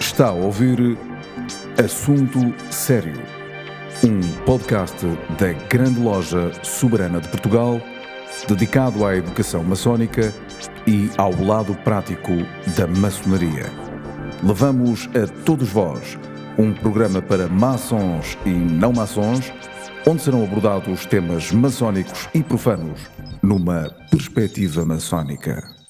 Está a ouvir Assunto Sério, um podcast da Grande Loja Soberana de Portugal, dedicado à educação maçónica e ao lado prático da maçonaria. Levamos a todos vós um programa para maçons e não maçons, onde serão abordados temas maçónicos e profanos numa perspectiva maçónica.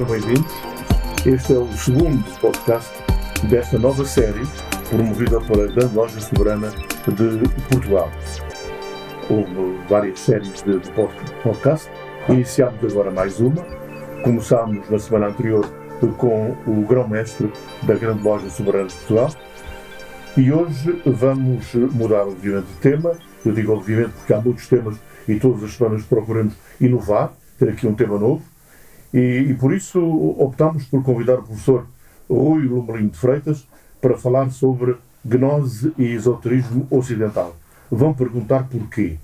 Sejam bem-vindos. Este é o segundo podcast desta nova série promovida pela Grande Loja Soberana de Portugal. Houve várias séries de, de pod- podcast. Iniciámos agora mais uma. Começámos na semana anterior com o grão-mestre da Grande Loja Soberana de Portugal. E hoje vamos mudar, obviamente, de tema. Eu digo obviamente porque há muitos temas e todas as semanas procuramos inovar, ter aqui um tema novo. E, e por isso optámos por convidar o professor Rui Lumelino de Freitas para falar sobre gnose e esoterismo ocidental. Vão perguntar porquê.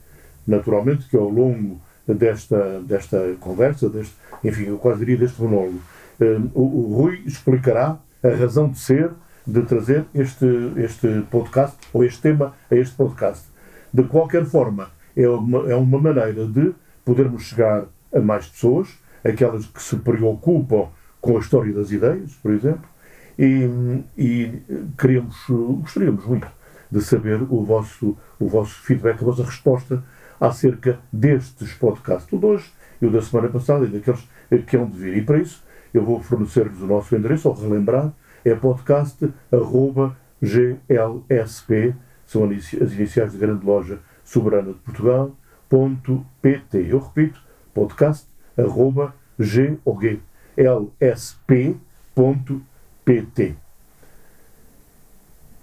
Naturalmente que ao longo desta, desta conversa, deste, enfim, eu quase diria deste monólogo, eh, o, o Rui explicará a razão de ser de trazer este, este podcast, ou este tema, a este podcast. De qualquer forma, é uma, é uma maneira de podermos chegar a mais pessoas, aquelas que se preocupam com a história das ideias, por exemplo, e, e queremos, gostaríamos muito de saber o vosso, o vosso feedback, a vossa resposta acerca destes podcasts, o de hoje e o da semana passada e daqueles que hão de vir. E para isso eu vou fornecer-vos o nosso endereço, ou relembrar, é podcast.glsp, são as iniciais da Grande Loja Soberana de Portugal, .pt. Eu repito, podcast arroba glsp.pt.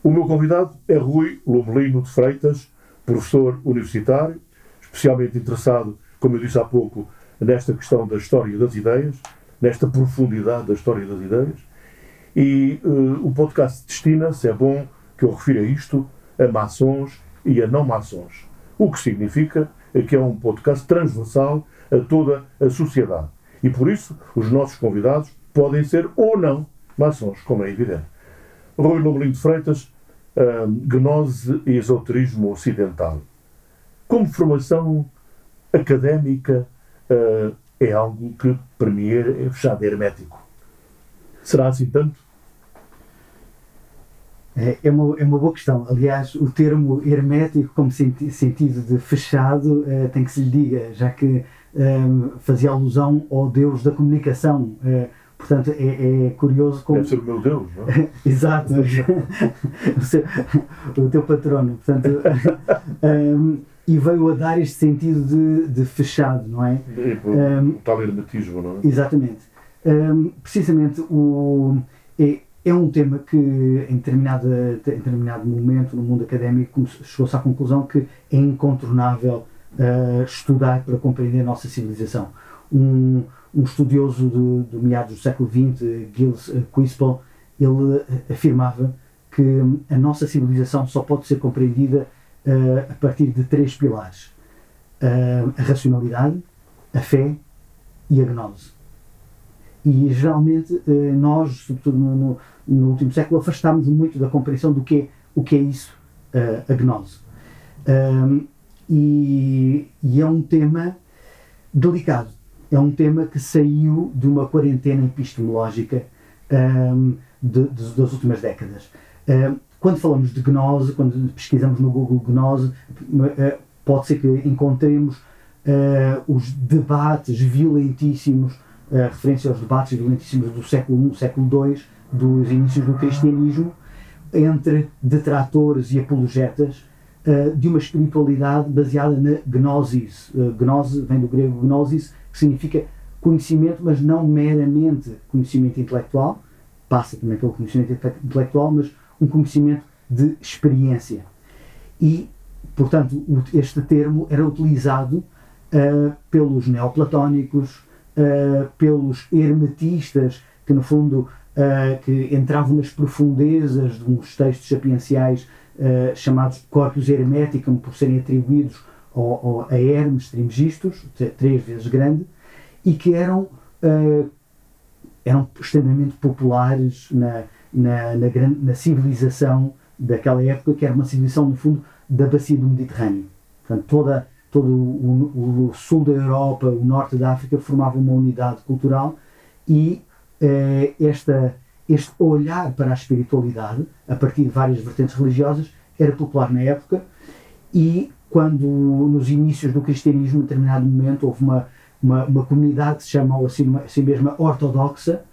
O meu convidado é Rui Lomelino de Freitas, professor universitário, especialmente interessado, como eu disse há pouco, nesta questão da história das ideias, nesta profundidade da história das ideias. E uh, o podcast destina-se, é bom que eu refira isto, a maçons e a não maçons. O que significa que é um podcast transversal a toda a sociedade. E por isso, os nossos convidados podem ser ou não maçons, como é evidente. Rui Lomelino de Freitas, Gnose e Esoterismo Ocidental. Como formação académica, uh, é algo que, para mim, é é fechado, é hermético. Será assim tanto? É, é uma, é uma boa questão. Aliás, o termo hermético, como senti- sentido de fechado, eh, tem que se lhe diga, já que ehm, fazia alusão ao Deus da comunicação. Eh, portanto, é, é curioso como. Deve ser o meu Deus, não é? Exato. o, seu- o teu patrono. Portanto, ehm, e veio a dar este sentido de, de fechado, não é? Por- Um, o tal hermetismo, não é? Exatamente. Hum, precisamente o, é, é um tema que em, determinada, em determinado momento no mundo académico chegou-se à conclusão que é incontornável ah, estudar para compreender a nossa civilização. Um, um estudioso do, do meados do século XX, Gilles Quispel, ele afirmava que a nossa civilização só pode ser compreendida ah, a partir de três pilares: Ah, a racionalidade, a fé e a gnose. E geralmente eh, nós, sobretudo no, no- no último século, afastámos muito da compreensão do que é, o que é isso, eh, a gnose. E, e é um tema delicado. É um tema que saiu de uma quarentena epistemológica ahm, de- de- das últimas décadas. Ahm, quando falamos de gnose, quando pesquisamos no Google gnose, eh, pode ser que encontremos eh, os debates violentíssimos, eh, referência aos debates violentíssimos do século I, século II, dos inícios do cristianismo, entre detratores e apologetas eh, de uma espiritualidade baseada na gnosis. Eh, gnose vem do grego gnosis, que significa conhecimento, mas não meramente conhecimento intelectual, passa também pelo conhecimento intelectual, mas um conhecimento de experiência. E, portanto, este termo era utilizado uh, pelos neoplatónicos, uh, pelos hermetistas, que no fundo uh, que entravam nas profundezas de uns textos sapienciais chamados corpus hermeticum, por serem atribuídos ao, ao, a Hermes Trismegistus, três vezes grande, e que eram, eram extremamente populares na, na, na, na civilização daquela época, que era uma civilização, no fundo, da bacia do Mediterrâneo. Portanto, toda, todo o, o, sul da Europa, o norte da África formavam uma unidade cultural e eh, esta, este olhar para a espiritualidade, a partir de várias vertentes religiosas, era popular na época e quando nos inícios do cristianismo, em determinado momento, houve uma, uma, uma comunidade que se chamou assim, assim mesma ortodoxa,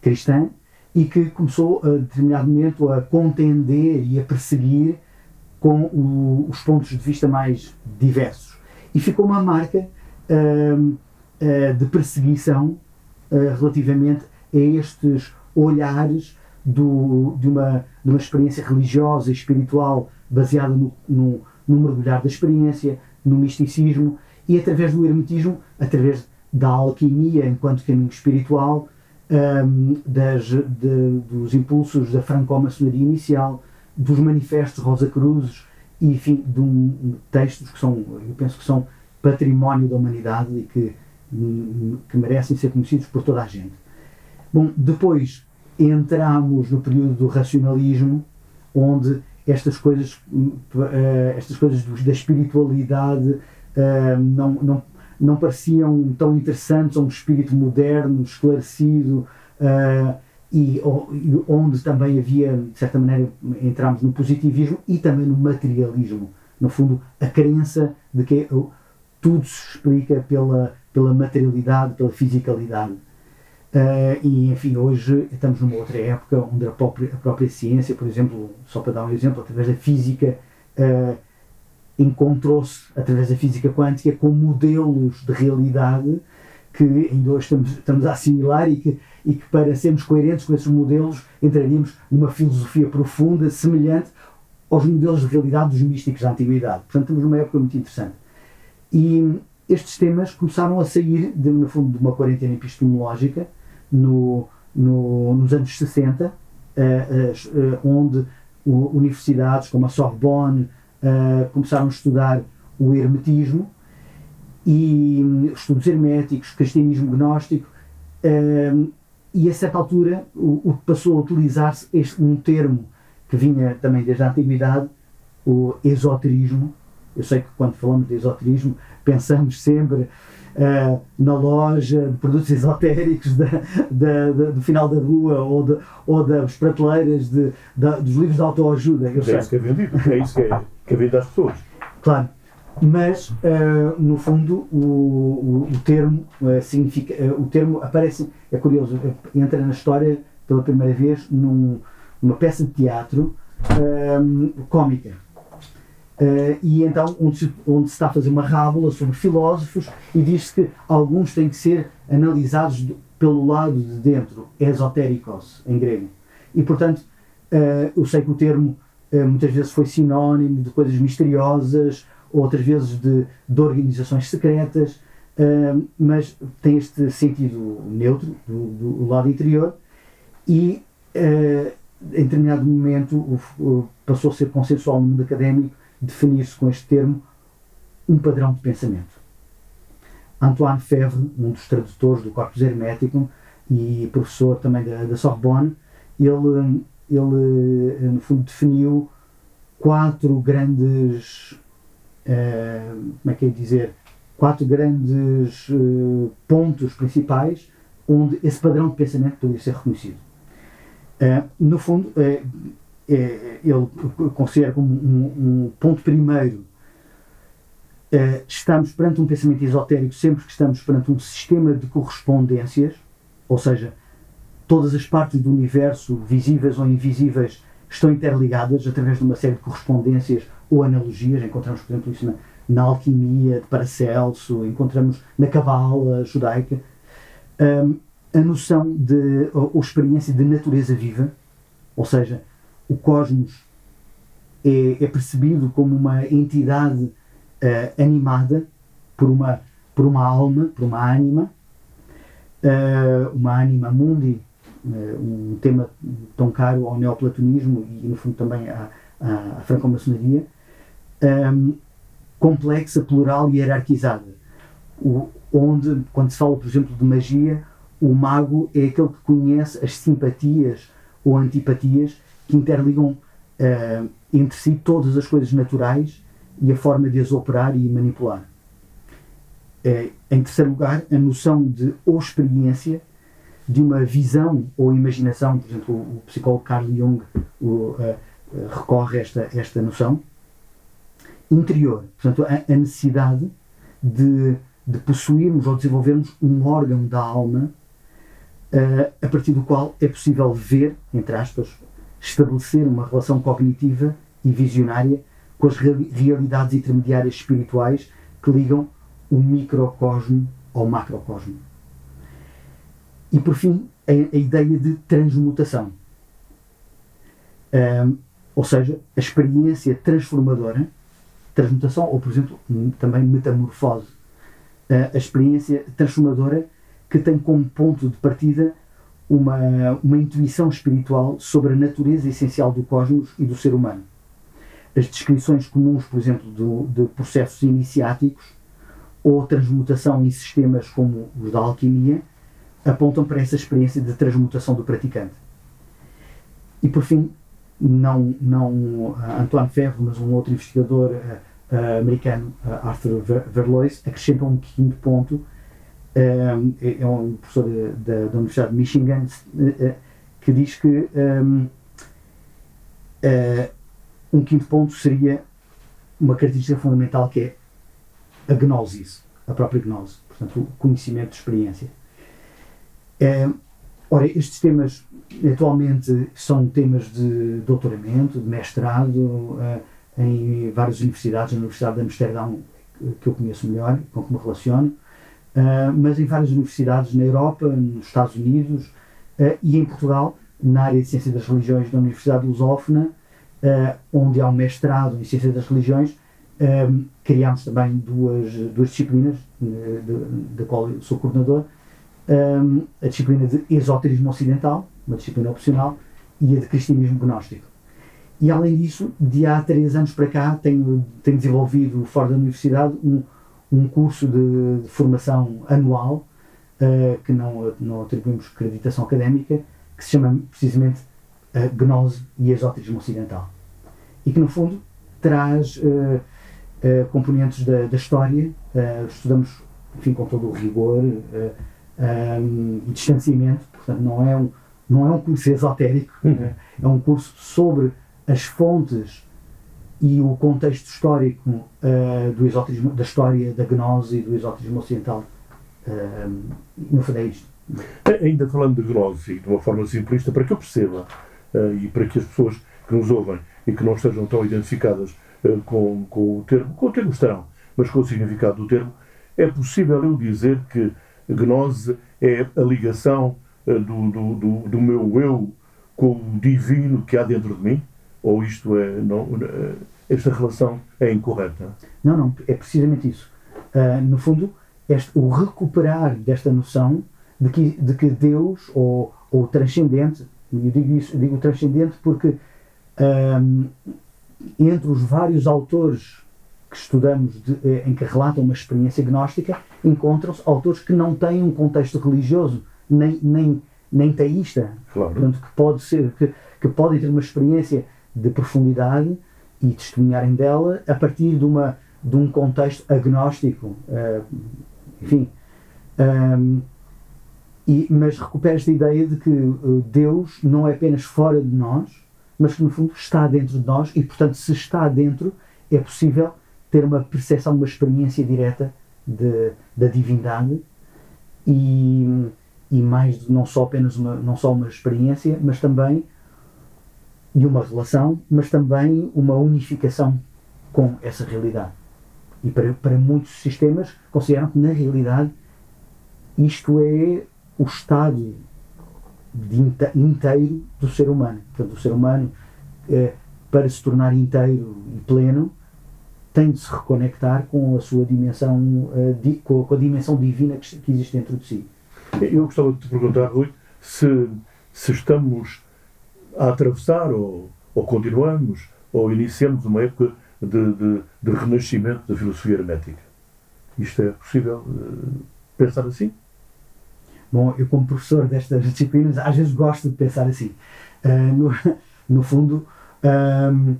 cristã, e que começou a determinado momento a contender e a perseguir com o, os pontos de vista mais diversos. E ficou uma marca uh, uh, de perseguição uh, relativamente a estes olhares do, de, uma, de uma experiência religiosa e espiritual baseada no, no, no mergulhar da experiência, no misticismo e através do hermetismo, através da alquimia enquanto caminho espiritual, um, das, de, dos impulsos da franco-maçonaria inicial, dos manifestos Rosa Cruzes e, enfim, de um, textos que são, eu penso que são património da humanidade e que, que merecem ser conhecidos por toda a gente. Bom, depois entramos no período do racionalismo, onde estas coisas, uh, estas coisas da espiritualidade uh, não, não, não pareciam tão interessantes a um espírito moderno, esclarecido, uh, e, e, onde também havia, de certa maneira, entramos no positivismo e também no materialismo. No fundo, a crença de que tudo se explica pela, pela materialidade, pela fisicalidade. Uh, e, enfim, hoje estamos numa outra época onde a própria, a própria ciência, por exemplo, só para dar um exemplo, através da física, uh, encontrou-se, através da física quântica, com modelos de realidade que ainda hoje estamos, estamos a assimilar e que, e que, para sermos coerentes com esses modelos, entraríamos numa filosofia profunda, semelhante aos modelos de realidade dos místicos da Antiguidade. Portanto, estamos numa época muito interessante. E estes temas começaram a sair, de, no fundo, de uma quarentena epistemológica no, no, nos anos 60, uh, uh, onde universidades como a Sorbonne, começaram a estudar o hermetismo e um, estudos herméticos, cristianismo gnóstico, uh, e a certa altura o passou a utilizar-se um termo que vinha também desde a antiguidade, o esoterismo. Eu sei que quando falamos de esoterismo pensamos sempre uh, na loja de produtos esotéricos da, da, da, do final da rua ou, de, ou das prateleiras de, dos livros de autoajuda. é isso que é vendido, é isso que é, que é vendido às pessoas. Claro. Mas, uh, no fundo, o, o, o termo uh, significa. o termo aparece, é curioso, entra na história pela primeira vez num, numa peça de teatro cómica Uh, e então, onde se, onde se está a fazer uma rábula sobre filósofos e diz-se que alguns têm que ser analisados do, pelo lado de dentro, esotéricos, em grego. E, portanto, uh, eu sei que o termo uh, muitas vezes foi sinónimo de coisas misteriosas, outras vezes de, de organizações secretas, mas tem este sentido neutro, do, do lado interior, e em determinado momento passou a ser consensual no mundo académico definir-se com este termo um padrão de pensamento. Antoine Fevre, um dos tradutores do Corpus Hermeticum e professor também da, da Sorbonne, ele, ele, no fundo, definiu quatro grandes. Uh, como é que é dizer? Quatro grandes uh, pontos principais onde esse padrão de pensamento poderia ser reconhecido. Uh, no fundo, é, ele considera como um, um ponto primeiro é, estamos perante um pensamento esotérico sempre que estamos perante um sistema de correspondências, ou seja, todas as partes do universo, visíveis ou invisíveis, estão interligadas através de uma série de correspondências ou analogias. Encontramos, por exemplo, isso na, na alquimia de Paracelso, encontramos na cabala judaica. Um, a noção de, ou, ou, experiência de natureza viva, ou seja, o cosmos é, é percebido como uma entidade uh, animada por uma, por uma alma, por uma ânima, uh, uma ânima mundi, uh, um tema tão caro ao neoplatonismo e, no fundo, também à, à, franco-maçonaria, um, complexa, plural e hierarquizada. O, onde, quando se fala, por exemplo, de magia, o mago é aquele que conhece as simpatias ou antipatias que interligam uh, entre si todas as coisas naturais e a forma de as operar e manipular. Uh, em terceiro lugar, a noção de ou experiência, de uma visão ou imaginação, por exemplo, o, psicólogo Carl Jung o, uh, recorre a esta, esta noção. Interior, portanto, a, a necessidade de, de possuirmos ou desenvolvermos um órgão da alma uh, a partir do qual é possível ver, entre aspas, estabelecer uma relação cognitiva e visionária com as realidades intermediárias espirituais que ligam o microcosmo ao macrocosmo. E por fim, a, a ideia de transmutação. Um, ou seja, a experiência transformadora, transmutação, ou por exemplo, também metamorfose. Uh, a experiência transformadora que tem como ponto de partida uma, uma intuição espiritual sobre a natureza essencial do cosmos e do ser humano. As descrições comuns, por exemplo, do, de processos iniciáticos ou transmutação em sistemas como os da alquimia apontam para essa experiência de transmutação do praticante. E por fim, não, não Antoine Ferro, mas um outro investigador uh, uh, americano, uh, Arthur Verlois, acrescenta um quinto ponto é, é um professor da, da Universidade de Michigan eh, eh, que diz que um, eh, um quinto ponto seria uma característica fundamental que é a gnosis, a própria gnose, portanto, o conhecimento de experiência. É, ora, estes temas atualmente são temas de doutoramento, de mestrado, em várias universidades, a Universidade de Amsterdão, que eu conheço melhor, com que me relaciono, uh, mas em várias universidades na Europa, nos Estados Unidos uh, e em Portugal, na área de Ciência das Religiões da Universidade Lusófona, uh, onde há um mestrado em Ciência das Religiões, um, criámos também duas, duas disciplinas, da qual eu sou coordenador, um, a disciplina de Esoterismo Ocidental, uma disciplina opcional, e a de Cristianismo Gnóstico. E além disso, de há três anos para cá, tenho, tenho desenvolvido fora da universidade um, um curso de, de formação anual uh, que não, não atribuímos acreditação académica, que se chama precisamente uh, Gnose e Exotismo Ocidental. E que, no fundo, traz uh, componentes da, da história, estudamos, enfim, com todo o rigor um, e distanciamento, portanto, não é um, não é um curso esotérico, uhum. é um curso sobre as fontes e o contexto histórico uh, do esoterismo, da história da gnose e do esoterismo ocidental, uh, no fundo é. Ainda falando de gnose de uma forma simplista, para que eu perceba uh, e para que as pessoas que nos ouvem e que não estejam tão identificadas com, com, o termo, com o termo estarão, mas com o significado do termo, é possível eu dizer que gnose é a ligação do, do, do, do meu eu com o divino que há dentro de mim? Ou isto é. Não, esta relação é incorreta? Não, não, é precisamente isso. Uh, no fundo, este, o recuperar desta noção de que, de que Deus, ou, o transcendente, eu digo isso, eu digo transcendente porque um, entre os vários autores que estudamos de, eh, em que relatam uma experiência gnóstica, encontram-se autores que não têm um contexto religioso, nem, nem, nem teísta. Claro. Portanto, que, pode ser, que, que podem ter uma experiência de profundidade e testemunharem dela a partir de, uma, de um contexto agnóstico. Uh, enfim. Um, e, mas recupera esta ideia de que uh, Deus não é apenas fora de nós, mas que no fundo está dentro de nós e, portanto, se está dentro, é possível ter uma percepção, uma experiência direta de, da divindade e, e mais não só apenas uma, não só uma experiência, mas também e uma relação, mas também uma unificação com essa realidade. E para, para muitos sistemas consideram que, na realidade, isto é o estado inte, inteiro do ser humano. Portanto, o ser humano, eh, para se tornar inteiro e pleno, tem de se reconectar com a sua dimensão, eh, di, com, a, com, a, dimensão divina que, que, existe dentro de si. Eu gostava de te perguntar, Rui, se, se estamos a atravessar ou, ou continuamos ou iniciamos uma época de, de, de renascimento da filosofia hermética. Isto é possível uh, pensar assim? Bom, eu como professor destas disciplinas às vezes gosto de pensar assim. Uh, no, no fundo, um,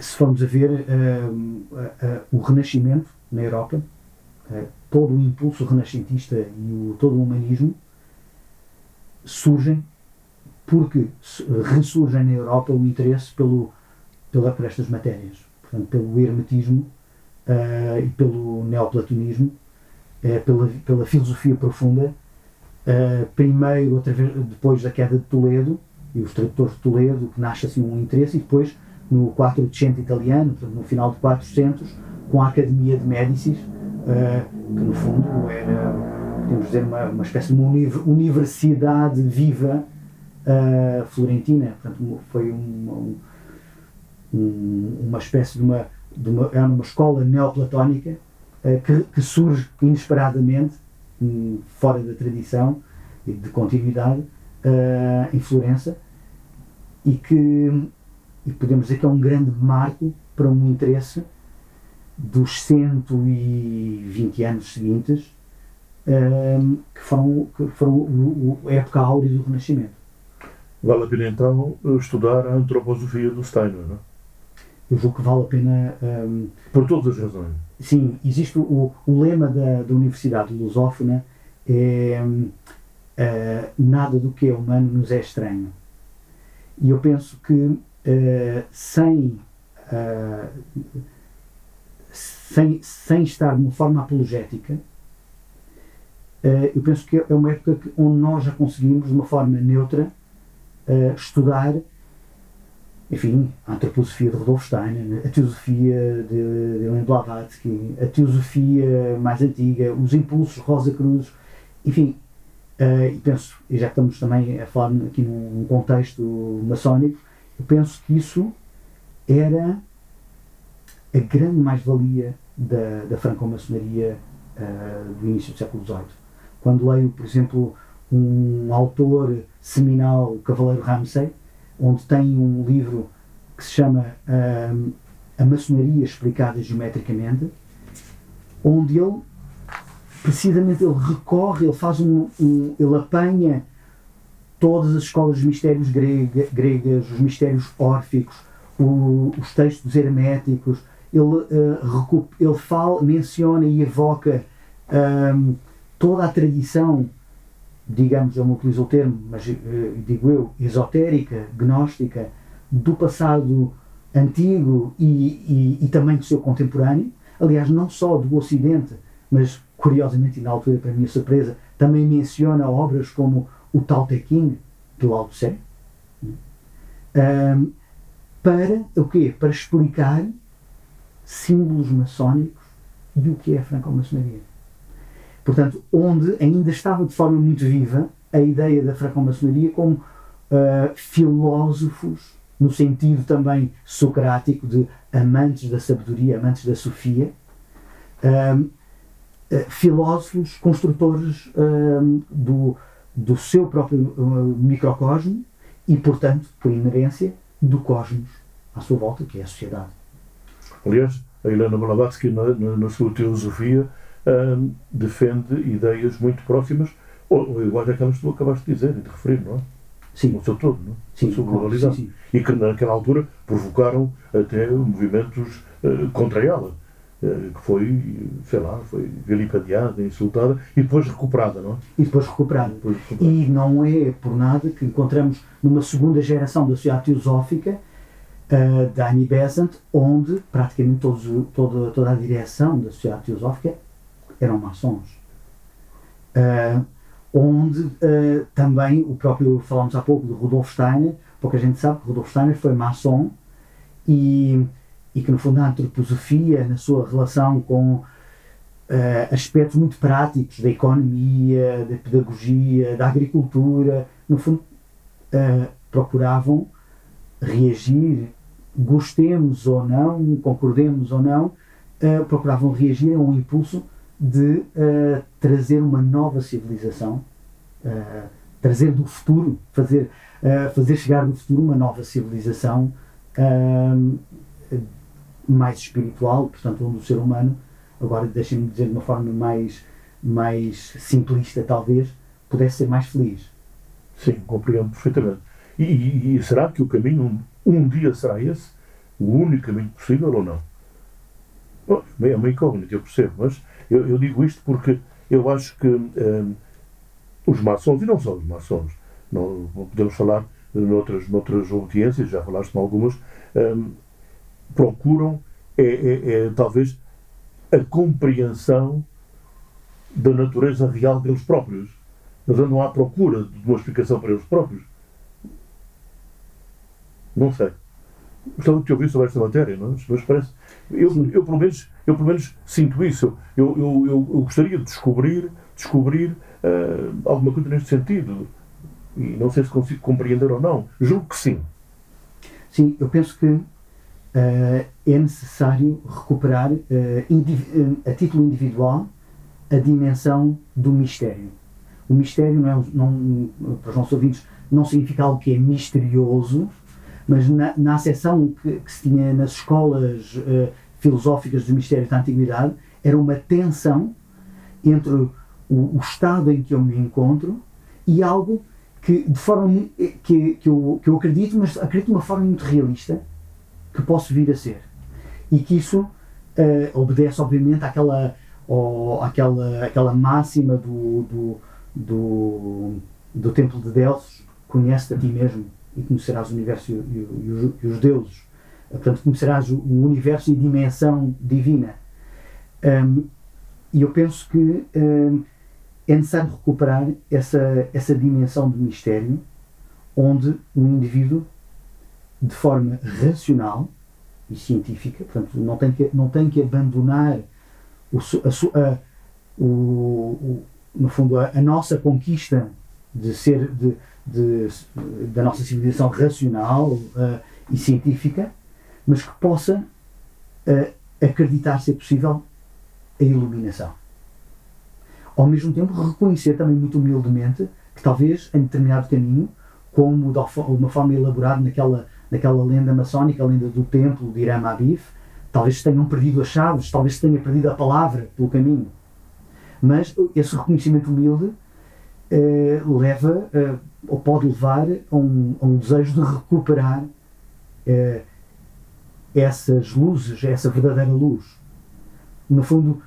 se formos a ver uh, o Renascimento na Europa, todo o impulso renascentista e o, todo o humanismo surgem porque ressurgem na Europa o interesse pelo, pela, por estas matérias, portanto, pelo hermetismo uh, e pelo neoplatonismo, uh, pela, pela filosofia profunda, uh, primeiro, outra vez, depois da queda de Toledo e os tradutores de Toledo, que nasce assim um interesse, e depois no 400 italiano, portanto, no final de 400, com a Academia de Médicis, que no fundo era, podemos dizer, uma, uma espécie de uma universidade viva florentina, portanto, foi um, um, uma espécie de uma de uma, era uma escola neoplatónica uh, que, que, surge inesperadamente, um, fora da tradição e de continuidade, uh, em Florença, e que e podemos dizer que é um grande marco para um interesse dos 120 anos seguintes, uh, que foram, que foram a época áurea do Renascimento. Vale a pena então estudar a antroposofia do Steiner, não é? eu julgo que vale a pena. Um, Por todas as razões. Sim, existe o, o lema da, da Universidade Lusófona é uh, nada do que é humano nos é estranho. E eu penso que uh, sem, uh, sem, sem estar de uma forma apologética, eu penso que é uma época que, onde nós já conseguimos, de uma forma neutra, estudar enfim, a antroposofia de Rudolf Steiner, a teosofia de, de Helena Blavatsky, a teosofia mais antiga, os impulsos Rosa Cruz, enfim, uh, e penso, e já estamos também a falar aqui num, num contexto maçónico, eu penso que isso era a grande mais-valia da, da franco-maçonaria uh, do início do século XVIII. Quando leio, por exemplo, um autor seminal, Cavaleiro Ramsay, onde tem um livro que se chama uh, A Maçonaria Explicada Geometricamente, onde ele, precisamente, ele recorre, ele faz um, um ele apanha todas as escolas dos mistérios grega, gregas, os mistérios órficos, o, os textos herméticos, ele, uh, ele fala, menciona e evoca um, toda a tradição digamos, eu não utilizo o termo, mas uh, digo eu, esotérica, gnóstica, do passado antigo e, e, e, também do seu contemporâneo. Aliás, não só do Ocidente, mas curiosamente, e na altura, para minha surpresa, também menciona obras como o Tao Te Ching, do Lao Tse, um, para o quê? Para explicar símbolos maçónicos e o que é a franco-maçonaria. Portanto, onde ainda estava de forma muito viva a ideia da francmaçonaria como uh, filósofos, no sentido também socrático de amantes da sabedoria, amantes da sofia, uh, uh, filósofos, construtores do, do seu próprio microcosmo e, portanto, por inerência, do cosmos à sua volta, que é a sociedade. Aliás, a Helena Blavatsky, na, na, na sua teosofia, defende ideias muito próximas, ou, ou iguais àquelas que tu acabaste de dizer e de referir, não é? Sim. O seu todo, não é? Sim, a sua globalidade. Sim, sim. E que naquela altura provocaram até movimentos uh, contra ela, uh, que foi, sei lá, foi vilipendiada, insultada e depois recuperada, não é? E depois recuperada. Depois recuperada. E não é por nada que encontramos numa segunda geração da sociedade teosófica uh, da Annie Besant, onde praticamente todos, toda, toda a direção da sociedade teosófica eram maçons. Uh, onde uh, também o próprio, falámos há pouco de Rudolf Steiner, pouca gente sabe que Rudolf Steiner foi maçom e, e que no fundo a antroposofia, na sua relação com uh, aspectos muito práticos da economia, da pedagogia, da agricultura, no fundo, uh, procuravam reagir, gostemos ou não, concordemos ou não, uh, procuravam reagir a um impulso de trazer uma nova civilização, trazer do futuro, fazer, fazer chegar do futuro uma nova civilização mais espiritual, portanto, onde o ser humano agora deixem-me dizer de uma forma mais, mais simplista, talvez, pudesse ser mais feliz. Sim, compreendo perfeitamente. E, e, e será que o caminho um, um, dia será esse? O único caminho possível ou não? Bom, é uma incógnita, eu percebo, mas eu, eu digo isto porque eu acho que um, os maçons, e não só os maçons, não, podemos falar noutras, noutras audiências, já falaste em algumas, um, procuram, é, é, é, talvez, a compreensão da natureza real deles próprios. Eles andam à procura de uma explicação para eles próprios. Não sei. Gostava de te ouvir sobre esta matéria, não é? Mas parece. Eu, eu, pelo menos, eu, pelo menos, sinto isso. Eu, eu, eu, gostaria de descobrir, descobrir uh, alguma coisa neste sentido. E não sei se consigo compreender ou não. Julgo que sim. Sim, eu penso que uh, é necessário recuperar, uh, a título individual, a dimensão do mistério. O mistério, não é, não, para os nossos ouvintes, não significa algo que é misterioso, mas na, na acessão que, que, se tinha nas escolas uh, filosóficas dos mistérios da Antiguidade, era uma tensão entre o, o, estado em que eu me encontro e algo que, de forma que, que, eu, que eu acredito, mas acredito de uma forma muito realista, que posso vir a ser. E que isso uh, obedece, obviamente, àquela, àquela, àquela máxima do, do, do, do Templo de Delfos: conhece-te a ti mesmo e conhecerás o universo e, e, e, os, deuses. Portanto, conhecerás o, o universo e dimensão divina. Um, e eu penso que um, é necessário recuperar essa, essa dimensão do mistério, onde um indivíduo de forma racional e científica, portanto, não tem que, não tem que abandonar o, a, a, o, o, no fundo, a, a, nossa conquista de ser de, de, da nossa civilização racional uh, e científica, mas que possa uh, acreditar ser possível a iluminação. Ao mesmo tempo, reconhecer também muito humildemente que talvez em determinado caminho, como de uma forma elaborada naquela naquela lenda maçónica, a lenda do templo de Irama Abif, talvez tenham perdido as chaves, talvez tenha perdido a palavra pelo caminho. Mas esse reconhecimento humilde eh, leva, eh, ou pode levar a um, a um, desejo de recuperar eh, essas luzes, essa verdadeira luz. No fundo,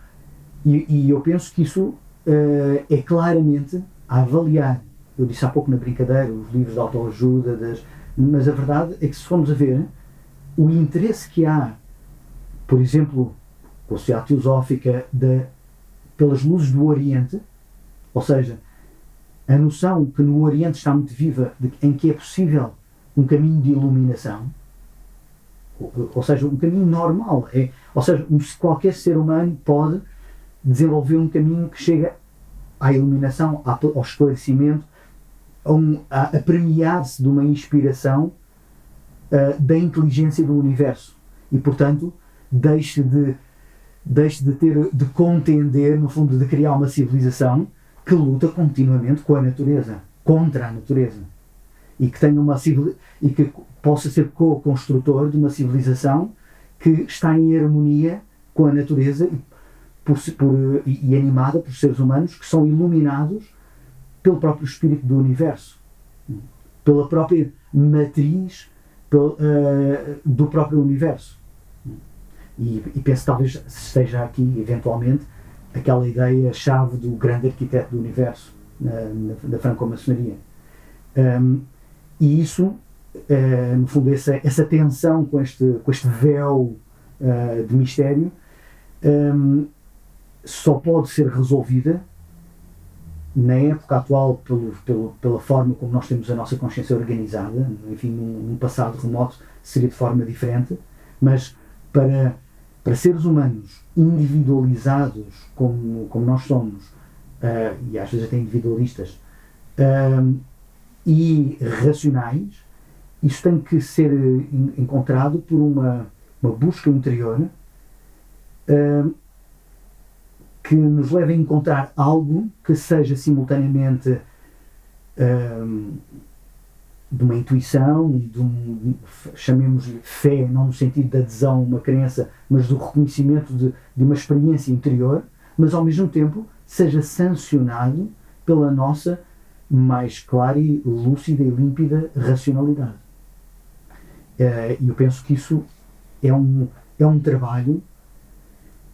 e, e eu penso que isso é claramente a avaliar. Eu disse há pouco na brincadeira, os livros de autoajuda, das, mas a verdade é que, se formos a ver, o interesse que há, por exemplo, com a sociedade teosófica, de, pelas luzes do Oriente, ou seja, a noção que no Oriente está muito viva de, em que é possível um caminho de iluminação, ou, ou seja, um caminho normal, é, ou seja, um, qualquer ser humano pode desenvolver um caminho que chega à iluminação, ao esclarecimento, a, um, a, a premiar-se de uma inspiração uh, da inteligência do universo. E, portanto, deixe de, deixe de ter de contender, no fundo, de criar uma civilização que luta continuamente com a natureza, contra a natureza e que tenha uma e que possa ser co-construtor de uma civilização que está em harmonia com a natureza e, por, por, e animada por seres humanos que são iluminados pelo próprio espírito do universo, pela própria matriz uh, do próprio universo. E, e penso talvez esteja aqui, eventualmente, aquela ideia-chave do grande arquiteto do universo, na, na, da franco-maçonaria. Um, e isso, uh, no fundo, essa, essa tensão com este, com este véu uh, de mistério um, só pode ser resolvida na época atual, pelo, pelo, pela forma como nós temos a nossa consciência organizada, enfim, num, num, passado remoto seria de forma diferente, mas para para seres humanos individualizados como, como nós somos, uh, e às vezes até individualistas, uh, e racionais, isso tem que ser encontrado por uma, uma busca interior uh, que nos leve a encontrar algo que seja simultaneamente de uma intuição, de um, chamemos-lhe fé, não no sentido de adesão a uma crença, mas do reconhecimento de, de uma experiência interior, mas ao mesmo tempo seja sancionado pela nossa mais clara e lúcida e límpida racionalidade. Uh, e eu penso que isso é um, é um trabalho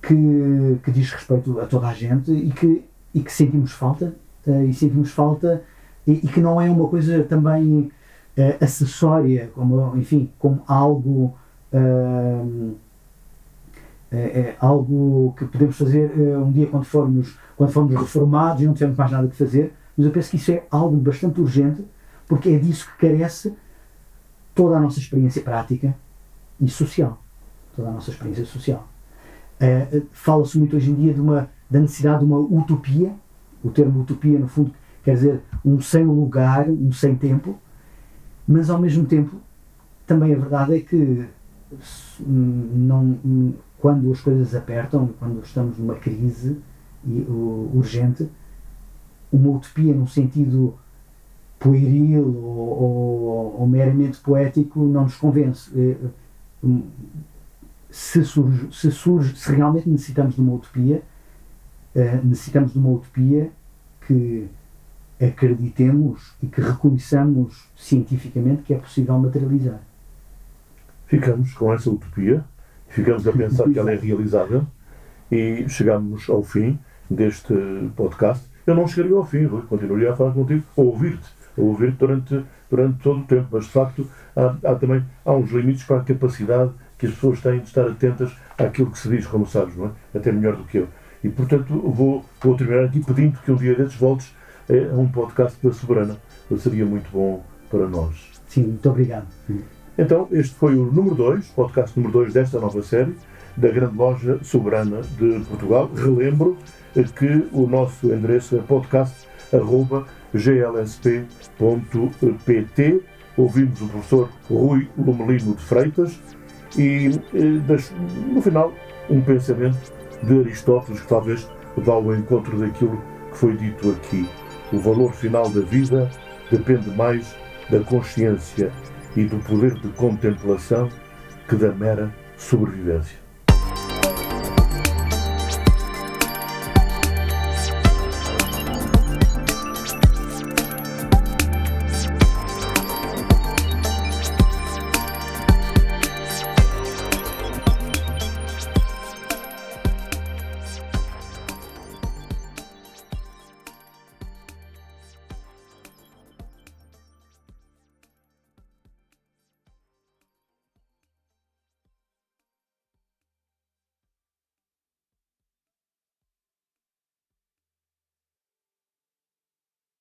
que, que diz respeito a toda a gente e que, e que sentimos falta, uh, e sentimos falta, e, e, que não é uma coisa também uh, acessória, como, enfim, como algo. Uh, é, algo que podemos fazer um dia quando formos, quando formos reformados e não tivermos mais nada que fazer, mas eu penso que isso é algo bastante urgente, porque é disso que carece toda a nossa experiência prática e social. Toda a nossa experiência social. Uh, Fala-se muito hoje em dia de uma, da necessidade de uma utopia. O termo utopia, no fundo, quer dizer um sem lugar, um sem tempo, mas ao mesmo tempo também a verdade é que não, quando as coisas apertam, quando estamos numa crise urgente, uma utopia num sentido pueril ou, ou, ou meramente poético não nos convence. Eh, se surge, se, surge, se realmente necessitamos de uma utopia, necessitamos de uma utopia que acreditemos e que reconheçamos cientificamente que é possível materializar. Ficamos com essa utopia, ficamos a pensar que ela é realizável e chegamos ao fim deste podcast. Eu não chegaria ao fim, Rui, continuaria a falar contigo, a ouvir-te, a ouvir-te durante, durante todo o tempo, mas de facto há, há, também há uns limites para a capacidade que as pessoas têm de estar atentas àquilo que se diz, como sabes, não é? Até melhor do que eu. E portanto vou, vou terminar aqui pedindo que um dia desses voltes é um podcast da Soberana. Seria muito bom para nós. Sim, muito obrigado. Então, este foi o número 2, podcast número 2 desta nova série, da Grande Loja Soberana de Portugal. Relembro que o nosso endereço é podcast.glsp.pt. Ouvimos o professor Rui Lumelino de Freitas e, no final, um pensamento de Aristóteles que talvez vá ao encontro daquilo que foi dito aqui. O valor final da vida depende mais da consciência e do poder de contemplação que da mera sobrevivência.